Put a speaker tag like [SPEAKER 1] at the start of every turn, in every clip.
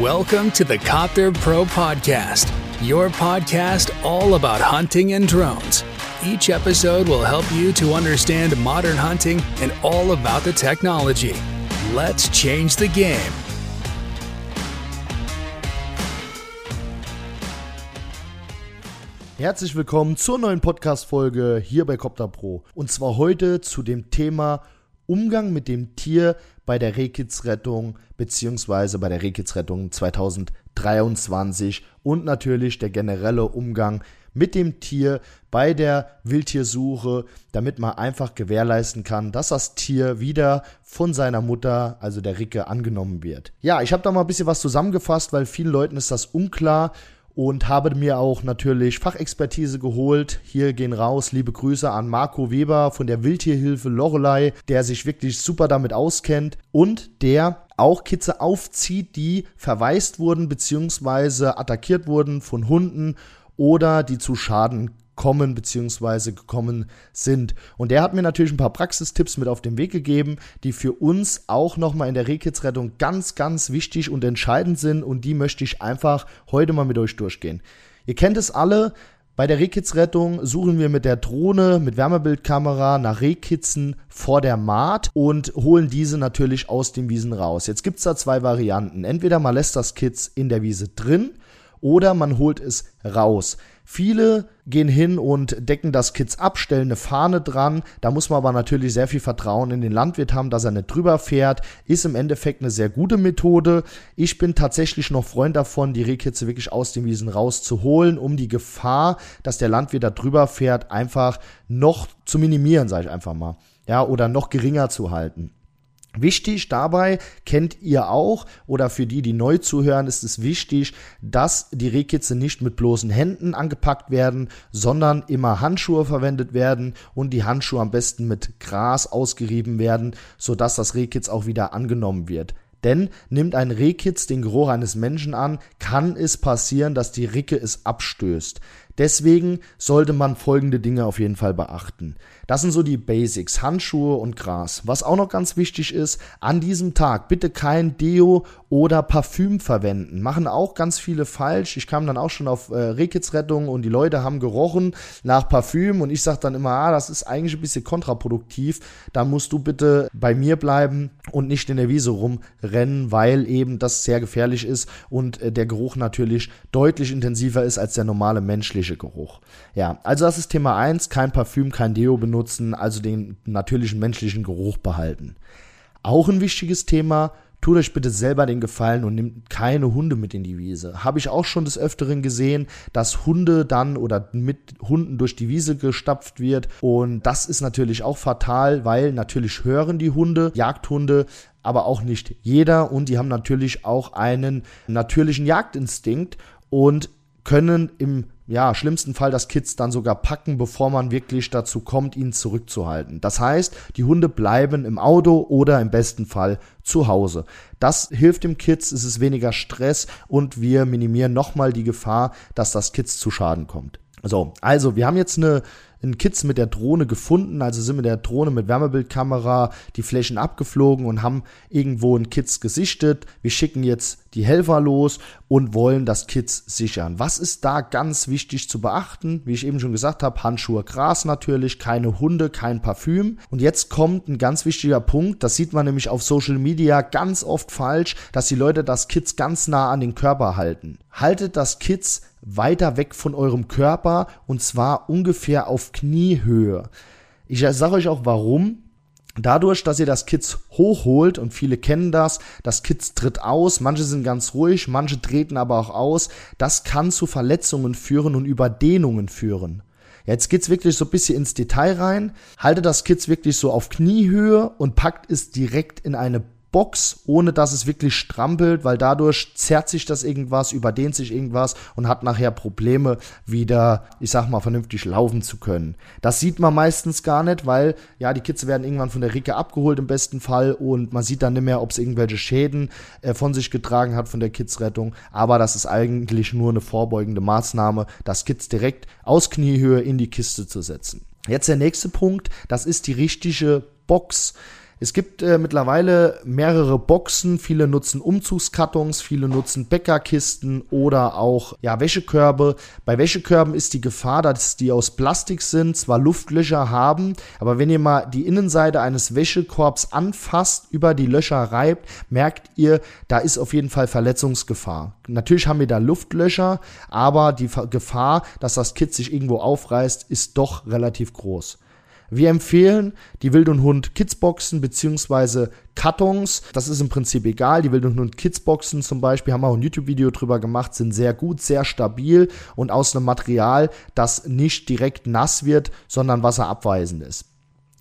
[SPEAKER 1] Welcome to the Copter Pro Podcast, your podcast all about hunting and drones. Each episode will help you to understand modern hunting and all about the technology. Let's change the game.
[SPEAKER 2] Herzlich willkommen zur neuen Podcast-Folge hier bei Copter Pro. Und zwar heute zu dem Thema Umgang mit dem Tier bei der Rehkitzrettung beziehungsweise bei der Rehkitzrettung 2023 und natürlich der generelle Umgang mit dem Tier bei der Wildtiersuche, damit man einfach gewährleisten kann, dass das Tier wieder von seiner Mutter, also der Ricke, angenommen wird. Ja, ich habe da mal ein bisschen was zusammengefasst, weil vielen Leuten ist das unklar und habe mir auch natürlich Fachexpertise geholt. Hier gehen raus liebe Grüße an Marco Weber von der Wildtierhilfe Lorelei, der sich wirklich super damit auskennt und der auch Kitze aufzieht, die verwaist wurden bzw. attackiert wurden von Hunden oder die zu Schaden kommen bzw. gekommen sind. Und der hat mir natürlich ein paar Praxistipps mit auf den Weg gegeben, die für uns auch nochmal in der Rehkitzrettung ganz, ganz wichtig und entscheidend sind und die möchte ich einfach heute mal mit euch durchgehen. Ihr kennt es alle, bei der Rehkitzrettung suchen wir mit der Drohne, mit Wärmebildkamera nach Rehkitzen vor der Maat und holen diese natürlich aus den Wiesen raus. Jetzt gibt's da zwei Varianten. Entweder man lässt das Kitz in der Wiese drin oder man holt es raus. Viele gehen hin und decken das Kitz ab, stellen eine Fahne dran. Da muss man aber natürlich sehr viel Vertrauen in den Landwirt haben, dass er nicht drüber fährt. Ist im Endeffekt eine sehr gute Methode. Ich bin tatsächlich noch Freund davon, die Rehkitze wirklich aus den Wiesen rauszuholen, um die Gefahr, dass der Landwirt da drüber fährt, einfach noch zu minimieren, sage ich einfach mal. Ja, oder noch geringer zu halten. Wichtig dabei kennt ihr auch oder für die, die neu zuhören, ist es wichtig, dass die Rehkitze nicht mit bloßen Händen angepackt werden, sondern immer Handschuhe verwendet werden und die Handschuhe am besten mit Gras ausgerieben werden, sodass das Rehkitz auch wieder angenommen wird. Denn nimmt ein Rehkitz den Geruch eines Menschen an, kann es passieren, dass die Ricke es abstößt. Deswegen sollte man folgende Dinge auf jeden Fall beachten. Das sind so die Basics, Handschuhe und Gras. Was auch noch ganz wichtig ist, an diesem Tag bitte kein Deo oder Parfüm verwenden. Machen auch ganz viele falsch. Ich kam dann auch schon auf äh, Rehkitzrettung und die Leute haben gerochen nach Parfüm und ich sage dann immer, ah, das ist eigentlich ein bisschen kontraproduktiv. Da musst du bitte bei mir bleiben und nicht in der Wiese rumrennen, weil eben das sehr gefährlich ist und äh, der Geruch natürlich deutlich intensiver ist als der normale menschliche natürliche Geruch. Ja, also das ist Thema 1, kein Parfüm, kein Deo benutzen, also den natürlichen menschlichen Geruch behalten. Auch ein wichtiges Thema, tut euch bitte selber den Gefallen und nimmt keine Hunde mit in die Wiese. Habe ich auch schon des Öfteren gesehen, dass Hunde dann oder mit Hunden durch die Wiese gestapft wird. Und das ist natürlich auch fatal, weil natürlich hören die Hunde, Jagdhunde, aber auch nicht jeder. Und die haben natürlich auch einen natürlichen Jagdinstinkt und können im ja, schlimmsten Fall das Kids dann sogar packen, bevor man wirklich dazu kommt, ihn zurückzuhalten. Das heißt, die Hunde bleiben im Auto oder im besten Fall zu Hause. Das hilft dem Kids, es ist weniger Stress und wir minimieren nochmal die Gefahr, dass das Kids zu Schaden kommt. So, also wir haben jetzt eine einen Kids mit der Drohne gefunden, also sind mit der Drohne mit Wärmebildkamera die Flächen abgeflogen und haben irgendwo einen Kids gesichtet. Wir schicken jetzt die Helfer los und wollen das Kids sichern. Was ist da ganz wichtig zu beachten? Wie ich eben schon gesagt habe, Handschuhe, Gras natürlich, keine Hunde, kein Parfüm. Und jetzt kommt ein ganz wichtiger Punkt, das sieht man nämlich auf Social Media ganz oft falsch, dass die Leute das Kids ganz nah an den Körper halten. Haltet das Kids weiter weg von eurem Körper und zwar ungefähr auf Kniehöhe. Ich sage euch auch warum. Dadurch, dass ihr das Kids hochholt und viele kennen das, das Kids tritt aus, manche sind ganz ruhig, manche treten aber auch aus, das kann zu Verletzungen führen und Überdehnungen führen. Jetzt geht's wirklich so ein bisschen ins Detail rein. Haltet das Kids wirklich so auf Kniehöhe und packt es direkt in eine Box, ohne dass es wirklich strampelt, weil dadurch zerrt sich das irgendwas, überdehnt sich irgendwas und hat nachher Probleme, wieder, ich sag mal, vernünftig laufen zu können. Das sieht man meistens gar nicht, weil ja, die Kids werden irgendwann von der Ricke abgeholt im besten Fall und man sieht dann nicht mehr, ob es irgendwelche Schäden äh, von sich getragen hat von der Kidsrettung. Aber das ist eigentlich nur eine vorbeugende Maßnahme, das Kids direkt aus Kniehöhe in die Kiste zu setzen. Jetzt der nächste Punkt, das ist die richtige Box Es gibt äh, mittlerweile mehrere Boxen. Viele nutzen Umzugskartons, viele nutzen Bäckerkisten oder auch ja, Wäschekörbe. Bei Wäschekörben ist die Gefahr, dass die aus Plastik sind, zwar Luftlöcher haben, aber wenn ihr mal die Innenseite eines Wäschekorbs anfasst, über die Löcher reibt, merkt ihr, da ist auf jeden Fall Verletzungsgefahr. Natürlich haben wir da Luftlöcher, aber die Gefahr, dass das Kit sich irgendwo aufreißt, ist doch relativ groß. Wir empfehlen die Wild und Hund Kidsboxen beziehungsweise Kartons. Das ist im Prinzip egal. Die Wild und Hund Kidsboxen zum Beispiel haben wir auch ein YouTube-Video drüber gemacht, sind sehr gut, sehr stabil und aus einem Material, das nicht direkt nass wird, sondern wasserabweisend ist.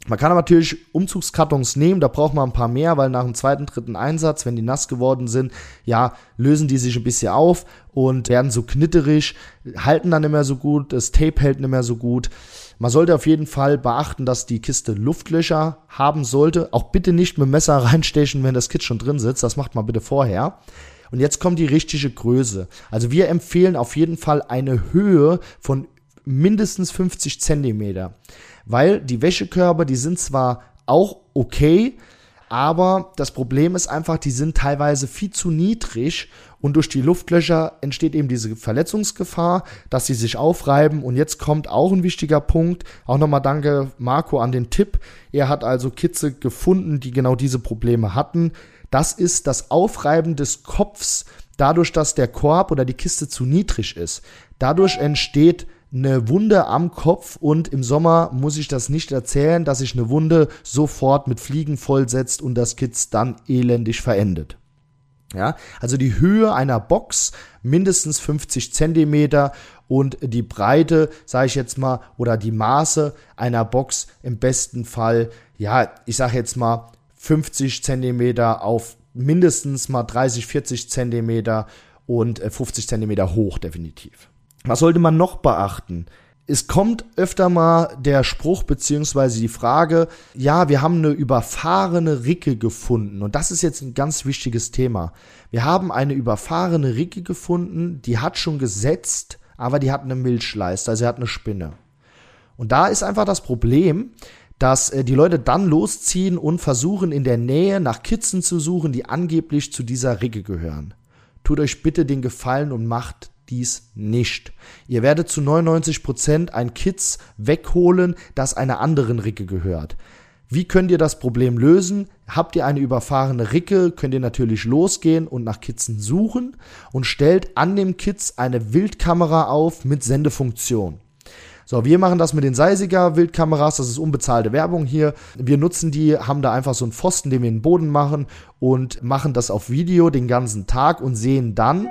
[SPEAKER 2] Man kann aber natürlich Umzugskartons nehmen, da braucht man ein paar mehr, weil nach dem zweiten, dritten Einsatz, wenn die nass geworden sind, ja, lösen die sich ein bisschen auf und werden so knitterig, halten dann nicht mehr so gut, das Tape hält nicht mehr so gut. Man sollte auf jeden Fall beachten, dass die Kiste Luftlöcher haben sollte. Auch bitte nicht mit dem Messer reinstechen, wenn das Kit schon drin sitzt. Das macht man bitte vorher. Und jetzt kommt die richtige Größe. Also wir empfehlen auf jeden Fall eine Höhe von mindestens 50 Zentimeter weil die Wäschekörbe, die sind zwar auch okay, aber das Problem ist einfach, die sind teilweise viel zu niedrig und durch die Luftlöcher entsteht eben diese Verletzungsgefahr, dass sie sich aufreiben. Und jetzt kommt auch ein wichtiger Punkt. Auch nochmal danke Marco an den Tipp. Er hat also Kitze gefunden, die genau diese Probleme hatten. Das ist das Aufreiben des Kopfs dadurch, dass der Korb oder die Kiste zu niedrig ist. Dadurch entsteht eine Wunde am Kopf und im Sommer muss ich das nicht erzählen, dass sich eine Wunde sofort mit Fliegen vollsetzt und das Kitz dann elendig verendet. Ja, also die Höhe einer Box mindestens 50 Zentimeter und die Breite, sage ich jetzt mal, oder die Maße einer Box im besten Fall, ja, ich sage jetzt mal 50 Zentimeter auf mindestens mal 30, 40 Zentimeter und 50 äh, Zentimeter hoch definitiv. Was sollte man noch beachten? Es kommt öfter mal der Spruch beziehungsweise die Frage, ja, wir haben eine überfahrene Ricke gefunden und das ist jetzt ein ganz wichtiges Thema. Wir haben eine überfahrene Ricke gefunden, die hat schon gesetzt, aber die hat eine Milchleiste, also sie hat eine Spinne. Und da ist einfach das Problem, dass äh, die Leute dann losziehen und versuchen in der Nähe nach Kitzen zu suchen, die angeblich zu dieser Ricke gehören. Tut euch bitte den Gefallen und macht dies nicht. Ihr werdet zu 99% ein Kitz wegholen, das einer anderen Ricke gehört. Wie könnt ihr das Problem lösen? Habt ihr eine überfahrene Ricke, könnt ihr natürlich losgehen und nach Kitzen suchen und stellt an dem Kitz eine Wildkamera auf mit Sendefunktion. So, wir machen das mit den Seisiger Wildkameras, das ist unbezahlte Werbung hier. Wir nutzen die, haben da einfach so einen Pfosten, den wir in den Boden machen und machen das auf Video den ganzen Tag und sehen dann,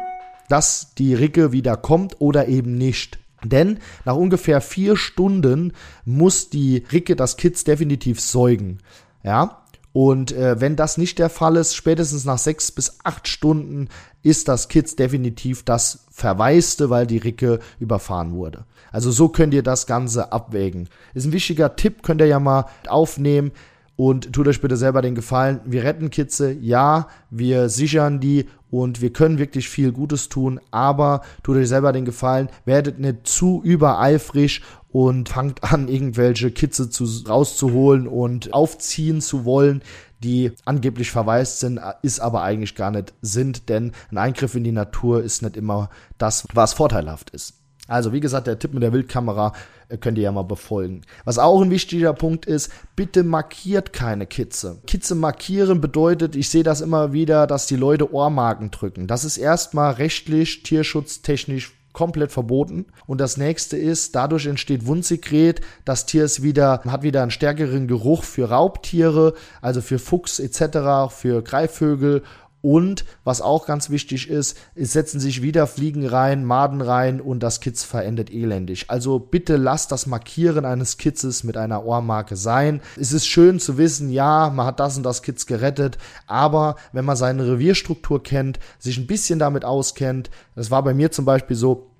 [SPEAKER 2] dass die Ricke wieder kommt oder eben nicht. Denn nach ungefähr vier Stunden muss die Ricke das Kitz definitiv säugen. Ja, und äh, wenn das nicht der Fall ist, spätestens nach sechs bis acht Stunden ist das Kitz definitiv das Verwaiste, weil die Ricke überfahren wurde. Also so könnt ihr das Ganze abwägen. Ist ein wichtiger Tipp, könnt ihr ja mal aufnehmen. Und tut euch bitte selber den Gefallen. Wir retten Kitze, ja, wir sichern die und wir können wirklich viel Gutes tun, aber tut euch selber den Gefallen, werdet nicht zu übereifrig und fangt an, irgendwelche Kitze zu, rauszuholen und aufziehen zu wollen, die angeblich verwaist sind, ist aber eigentlich gar nicht sind, denn ein Eingriff in die Natur ist nicht immer das, was vorteilhaft ist. Also wie gesagt, der Tipp mit der Wildkamera äh, könnt ihr ja mal befolgen. Was auch ein wichtiger Punkt ist, bitte markiert keine Kitze. Kitze markieren bedeutet, ich sehe das immer wieder, dass die Leute Ohrmarken drücken. Das ist erstmal rechtlich, tierschutztechnisch komplett verboten. Und das nächste ist, dadurch entsteht Wundsekret. Das Tier ist wieder, hat wieder einen stärkeren Geruch für Raubtiere, also für Fuchs etc., für Greifvögel und was auch ganz wichtig ist, es setzen sich wieder Fliegen rein, Maden rein und das Kitz verendet elendig. Also bitte lasst das Markieren eines Kitzes mit einer Ohrmarke sein. Es ist schön zu wissen, ja, man hat das und das Kitz gerettet, aber wenn man seine Revierstruktur kennt, sich ein bisschen damit auskennt, das war bei mir zum Beispiel so,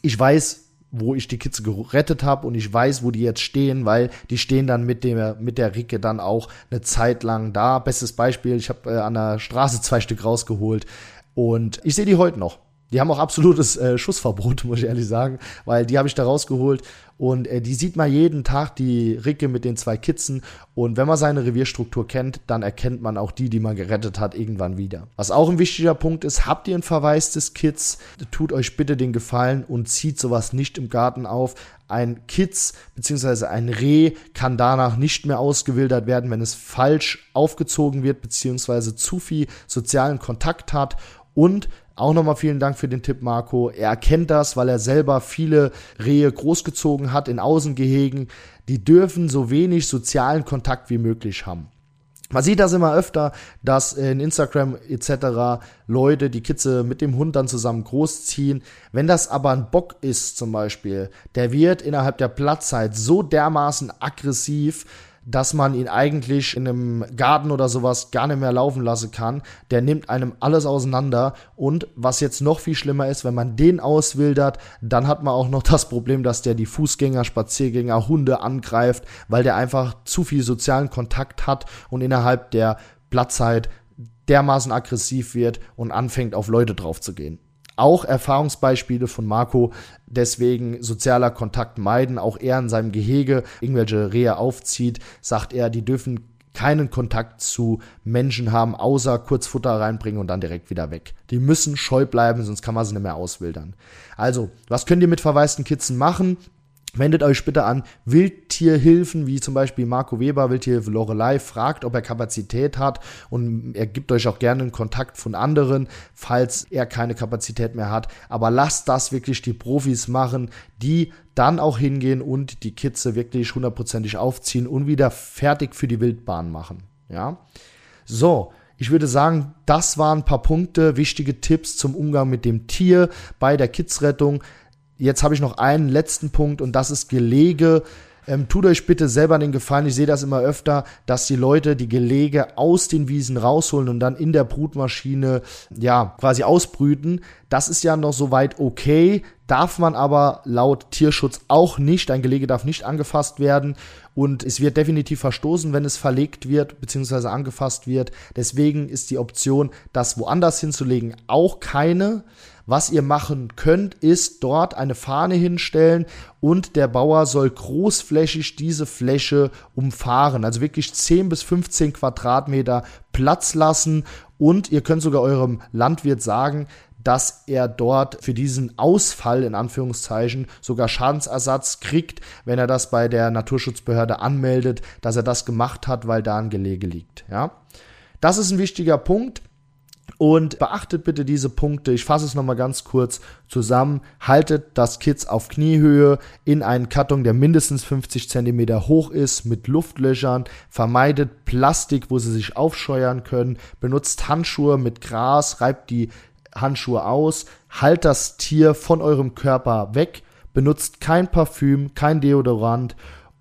[SPEAKER 2] ich weiß, wo ich die Kids gerettet habe und ich weiß, wo die jetzt stehen, weil die stehen dann mit der mit der Ricke dann auch eine Zeit lang da. Bestes Beispiel, ich habe äh, an der Straße zwei Stück rausgeholt und ich sehe die heute noch. Die haben auch absolutes äh, Schussverbot, muss ich ehrlich sagen, weil die habe ich da rausgeholt und äh, die sieht man jeden Tag, die Ricke mit den zwei Kitzen. Und wenn man seine Revierstruktur kennt, dann erkennt man auch die, die man gerettet hat, irgendwann wieder. Was auch ein wichtiger Punkt ist, habt ihr ein verwaistes Kitz, tut euch bitte den Gefallen und zieht sowas nicht im Garten auf. Ein Kitz bzw. ein Reh kann danach nicht mehr ausgewildert werden, wenn es falsch aufgezogen wird bzw. zu viel sozialen Kontakt hat und auch nochmal vielen Dank für den Tipp, Marco. Er erkennt das, weil er selber viele Rehe großgezogen hat in Außengehegen. Die dürfen so wenig sozialen Kontakt wie möglich haben. Man sieht das immer öfter, dass in Instagram etc. Leute die Kitze mit dem Hund dann zusammen großziehen. Wenn das aber ein Bock ist zum Beispiel, der wird innerhalb der Platzzeit so dermaßen aggressiv, dass man ihn eigentlich in einem Garten oder sowas gar nicht mehr laufen lassen kann. Der nimmt einem alles auseinander. Und was jetzt noch viel schlimmer ist, wenn man den auswildert, dann hat man auch noch das Problem, dass der die Fußgänger, Spaziergänger, Hunde angreift, weil der einfach zu viel sozialen Kontakt hat und innerhalb der Platzzeit dermaßen aggressiv wird und anfängt auf Leute drauf zu gehen. Auch Erfahrungsbeispiele von Marco, deswegen sozialer Kontakt meiden, auch er in seinem Gehege irgendwelche Rehe aufzieht, sagt er, die dürfen keinen Kontakt zu Menschen haben, außer kurz Futter reinbringen und dann direkt wieder weg. Die müssen scheu bleiben, sonst kann man sie nicht mehr auswildern. Also, was könnt ihr mit verwaisten Kitzen machen? Wendet euch bitte an Wildtierhilfen, wie zum Beispiel Marco Weber, Wildtierhilfe Lorelei, fragt, ob er Kapazität hat und er gibt euch auch gerne einen Kontakt von anderen, falls er keine Kapazität mehr hat. Aber lasst das wirklich die Profis machen, die dann auch hingehen und die Kitze wirklich hundertprozentig aufziehen und wieder fertig für die Wildbahn machen. Ja. So. Ich würde sagen, das waren ein paar Punkte, wichtige Tipps zum Umgang mit dem Tier bei der Kidsrettung. Jetzt habe ich noch einen letzten Punkt und das ist Gelege. Ähm, tut euch bitte selber den Gefallen, ich sehe das immer öfter, dass die Leute die Gelege aus den Wiesen rausholen und dann in der Brutmaschine, ja, quasi ausbrüten. Das ist ja noch soweit okay, darf man aber laut Tierschutz auch nicht. Ein Gelege darf nicht angefasst werden und es wird definitiv verstoßen, wenn es verlegt wird bzw. angefasst wird. Deswegen ist die Option, das woanders hinzulegen, auch keine. Was ihr machen könnt, ist dort eine Fahne hinstellen und der Bauer soll großflächig diese Fläche umfahren. Also wirklich 10 bis 15 Quadratmeter Platz lassen und ihr könnt sogar eurem Landwirt sagen, dass er dort für diesen Ausfall in Anführungszeichen sogar Schadensersatz kriegt, wenn er das bei der Naturschutzbehörde anmeldet, dass er das gemacht hat, weil da ein Gelege liegt. Ja, das ist ein wichtiger Punkt. Und beachtet bitte diese Punkte. Ich fasse es nochmal ganz kurz zusammen. Haltet das Kids auf Kniehöhe in einen Karton, der mindestens 50 cm hoch ist, mit Luftlöchern. Vermeidet Plastik, wo sie sich aufscheuern können. Benutzt Handschuhe mit Gras, reibt die Handschuhe aus. Halt das Tier von eurem Körper weg. Benutzt kein Parfüm, kein Deodorant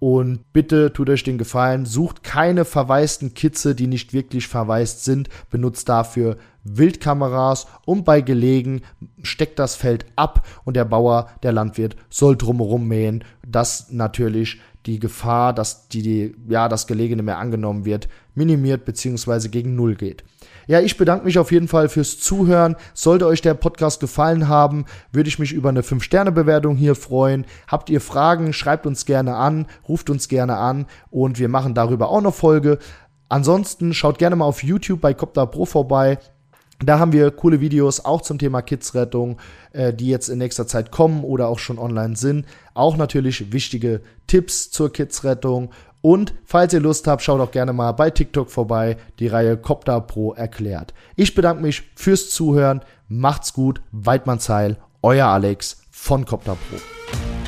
[SPEAKER 2] und bitte tut euch den Gefallen, sucht keine verwaisten Kitze, die nicht wirklich verwaist sind. Benutzt dafür Wildkameras und bei Gelegen steckt das Feld ab und der Bauer, der Landwirt soll drumherum mähen, dass natürlich die Gefahr, dass die, ja, das Gelege nicht mehr angenommen wird, minimiert bzw. gegen Null geht. Ja, ich bedanke mich auf jeden Fall fürs Zuhören. Sollte euch der Podcast gefallen haben, würde ich mich über eine 5-Sterne-Bewertung hier freuen. Habt ihr Fragen, schreibt uns gerne an, ruft uns gerne an und wir machen darüber auch noch Folge. Ansonsten schaut gerne mal auf YouTube bei Copter Pro vorbei. Da haben wir coole Videos auch zum Thema Kidsrettung, äh, die jetzt in nächster Zeit kommen oder auch schon online sind. Auch natürlich wichtige Tipps zur Kidsrettung und falls ihr Lust habt, schaut auch gerne mal bei TikTok vorbei, die Reihe Copter Pro erklärt. Ich bedanke mich fürs Zuhören. Macht's gut, Weidmannsheil, euer Alex von Copter Pro.